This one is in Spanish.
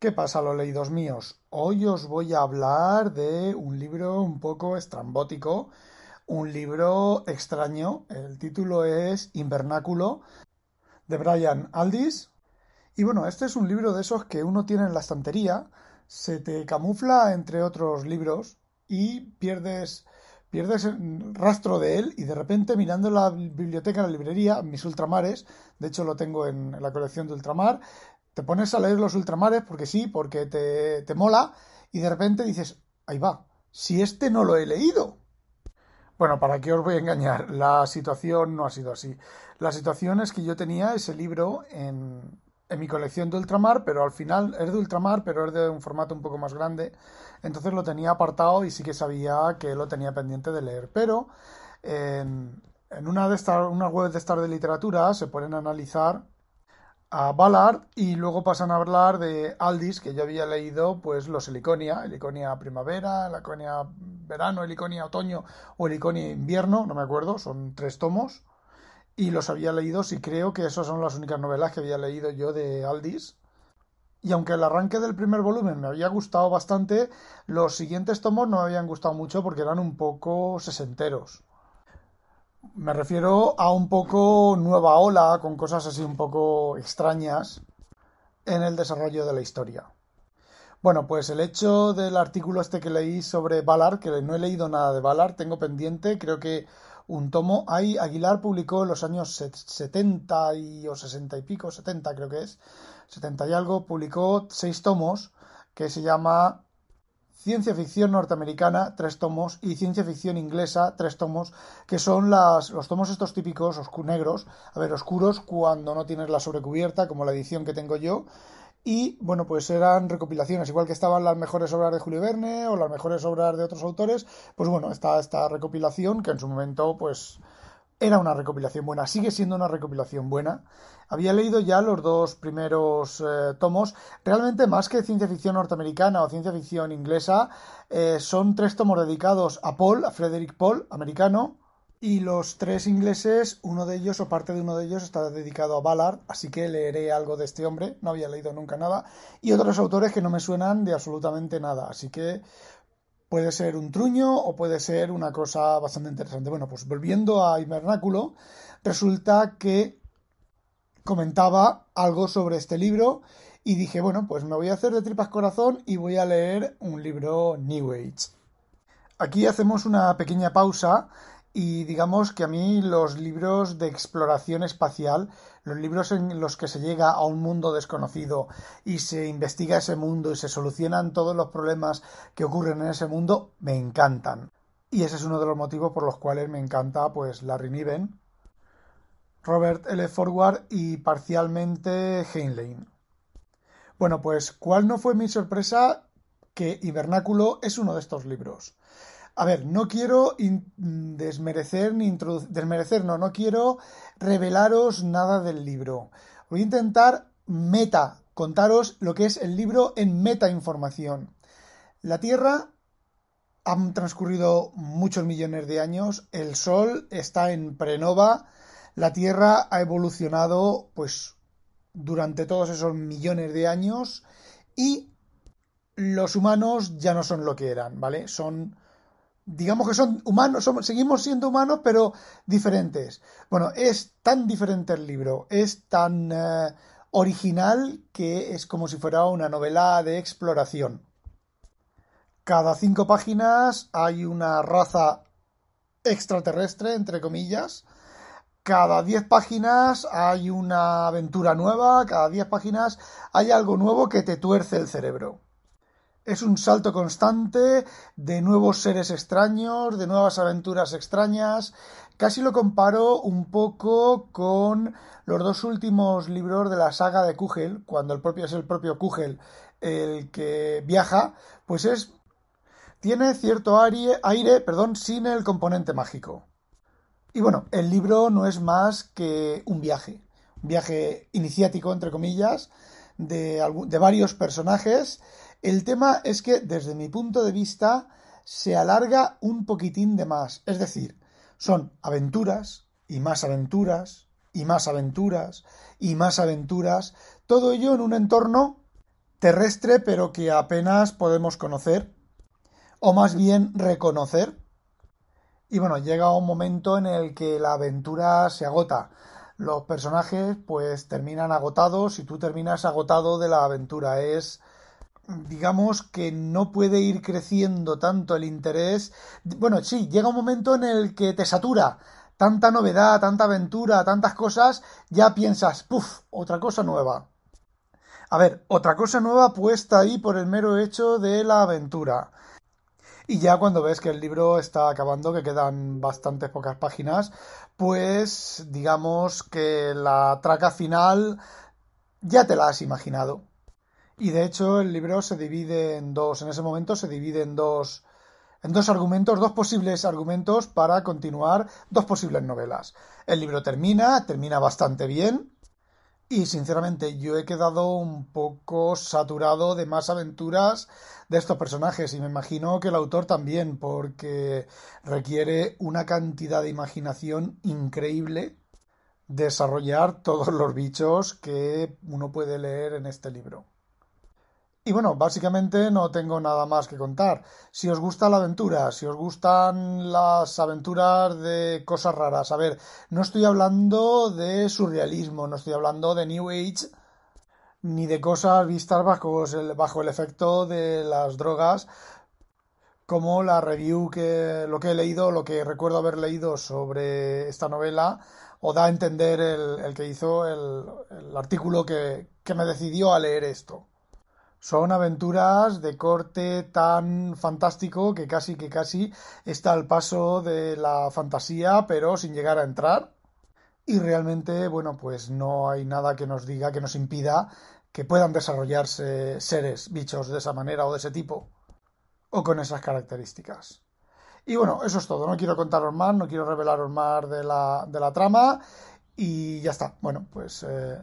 ¿Qué pasa, los leídos míos? Hoy os voy a hablar de un libro un poco estrambótico, un libro extraño. El título es Invernáculo, de Brian Aldis. Y bueno, este es un libro de esos que uno tiene en la estantería, se te camufla entre otros libros y pierdes, pierdes rastro de él y de repente mirando la biblioteca, la librería, mis ultramares, de hecho lo tengo en la colección de ultramar, te pones a leer los ultramares porque sí, porque te, te mola, y de repente dices, ahí va, si este no lo he leído. Bueno, ¿para qué os voy a engañar? La situación no ha sido así. La situación es que yo tenía ese libro en, en mi colección de ultramar, pero al final es de ultramar, pero es de un formato un poco más grande. Entonces lo tenía apartado y sí que sabía que lo tenía pendiente de leer. Pero en, en una de estas, una web de estas de literatura se ponen a analizar a Ballard y luego pasan a hablar de Aldis, que ya había leído pues los Heliconia, Heliconia primavera, Heliconia verano, Heliconia otoño o Heliconia invierno, no me acuerdo, son tres tomos y los había leído y creo que esas son las únicas novelas que había leído yo de Aldis. Y aunque el arranque del primer volumen me había gustado bastante, los siguientes tomos no me habían gustado mucho porque eran un poco sesenteros. Me refiero a un poco nueva ola, con cosas así un poco extrañas en el desarrollo de la historia. Bueno, pues el hecho del artículo este que leí sobre Ballard, que no he leído nada de Ballard, tengo pendiente, creo que un tomo. Ahí Aguilar publicó en los años 70 y, o 60 y pico, 70 creo que es, 70 y algo, publicó seis tomos que se llama ciencia ficción norteamericana, tres tomos, y ciencia ficción inglesa, tres tomos, que son las, los tomos estos típicos negros, a ver, oscuros cuando no tienes la sobrecubierta, como la edición que tengo yo, y bueno, pues eran recopilaciones, igual que estaban las mejores obras de Julio Verne o las mejores obras de otros autores, pues bueno, está esta recopilación que en su momento pues era una recopilación buena, sigue siendo una recopilación buena. Había leído ya los dos primeros eh, tomos. Realmente, más que ciencia ficción norteamericana o ciencia ficción inglesa, eh, son tres tomos dedicados a Paul, a Frederick Paul, americano. Y los tres ingleses, uno de ellos o parte de uno de ellos está dedicado a Ballard, así que leeré algo de este hombre, no había leído nunca nada, y otros autores que no me suenan de absolutamente nada, así que puede ser un truño o puede ser una cosa bastante interesante. Bueno, pues volviendo a Invernáculo, resulta que comentaba algo sobre este libro y dije, bueno, pues me voy a hacer de tripas corazón y voy a leer un libro New Age. Aquí hacemos una pequeña pausa y digamos que a mí los libros de exploración espacial, los libros en los que se llega a un mundo desconocido y se investiga ese mundo y se solucionan todos los problemas que ocurren en ese mundo, me encantan. Y ese es uno de los motivos por los cuales me encanta pues Larry Niven, Robert L. Forward y parcialmente Heinlein. Bueno, pues ¿cuál no fue mi sorpresa? Que Hibernáculo es uno de estos libros. A ver, no quiero desmerecer ni introducir, desmerecer, no, no quiero revelaros nada del libro. Voy a intentar meta, contaros lo que es el libro en meta información. La Tierra han transcurrido muchos millones de años, el Sol está en prenova, la Tierra ha evolucionado pues durante todos esos millones de años y los humanos ya no son lo que eran, ¿vale? Son digamos que son humanos, seguimos siendo humanos, pero diferentes. Bueno, es tan diferente el libro, es tan eh, original que es como si fuera una novela de exploración. Cada cinco páginas hay una raza extraterrestre, entre comillas. Cada diez páginas hay una aventura nueva, cada diez páginas hay algo nuevo que te tuerce el cerebro. Es un salto constante de nuevos seres extraños, de nuevas aventuras extrañas. Casi lo comparo un poco con los dos últimos libros de la saga de Kugel, cuando el propio es el propio Kugel el que viaja, pues es tiene cierto aire, aire perdón, sin el componente mágico. Y bueno, el libro no es más que un viaje, un viaje iniciático, entre comillas, de, de varios personajes. El tema es que, desde mi punto de vista, se alarga un poquitín de más. Es decir, son aventuras y más aventuras y más aventuras y más aventuras, todo ello en un entorno terrestre pero que apenas podemos conocer o más bien reconocer. Y bueno, llega un momento en el que la aventura se agota. Los personajes pues terminan agotados y tú terminas agotado de la aventura. Es digamos que no puede ir creciendo tanto el interés. Bueno, sí, llega un momento en el que te satura. Tanta novedad, tanta aventura, tantas cosas, ya piensas, puff, otra cosa nueva. A ver, otra cosa nueva puesta ahí por el mero hecho de la aventura. Y ya cuando ves que el libro está acabando, que quedan bastantes pocas páginas, pues digamos que la traca final ya te la has imaginado. Y de hecho el libro se divide en dos, en ese momento se divide en dos, en dos argumentos, dos posibles argumentos para continuar dos posibles novelas. El libro termina, termina bastante bien, y sinceramente yo he quedado un poco saturado de más aventuras de estos personajes y me imagino que el autor también porque requiere una cantidad de imaginación increíble desarrollar todos los bichos que uno puede leer en este libro. Y bueno, básicamente no tengo nada más que contar. Si os gusta la aventura, si os gustan las aventuras de cosas raras, a ver, no estoy hablando de surrealismo, no estoy hablando de New Age, ni de cosas vistas bajo el, bajo el efecto de las drogas, como la review que lo que he leído, lo que recuerdo haber leído sobre esta novela, o da a entender el, que hizo el, artículo que me decidió a leer esto. Son aventuras de corte tan fantástico que casi que casi está al paso de la fantasía, pero sin llegar a entrar. Y realmente, bueno, pues no hay nada que nos diga, que nos impida que puedan desarrollarse seres, bichos de esa manera o de ese tipo, o con esas características. Y bueno, eso es todo. No quiero contaros más, no quiero revelaros más de la, de la trama. Y ya está. Bueno, pues eh,